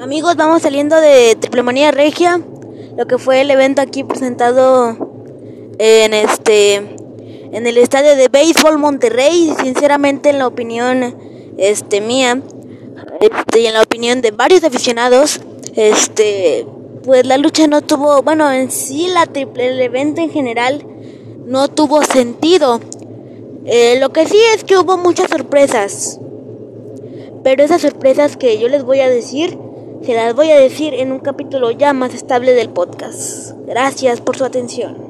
Amigos, vamos saliendo de Triplemanía Regia, lo que fue el evento aquí presentado en este en el estadio de béisbol Monterrey, sinceramente en la opinión este mía este, y en la opinión de varios aficionados, este pues la lucha no tuvo, bueno, en sí la triple, el evento en general no tuvo sentido. Eh, lo que sí es que hubo muchas sorpresas. Pero esas sorpresas que yo les voy a decir, se las voy a decir en un capítulo ya más estable del podcast. Gracias por su atención.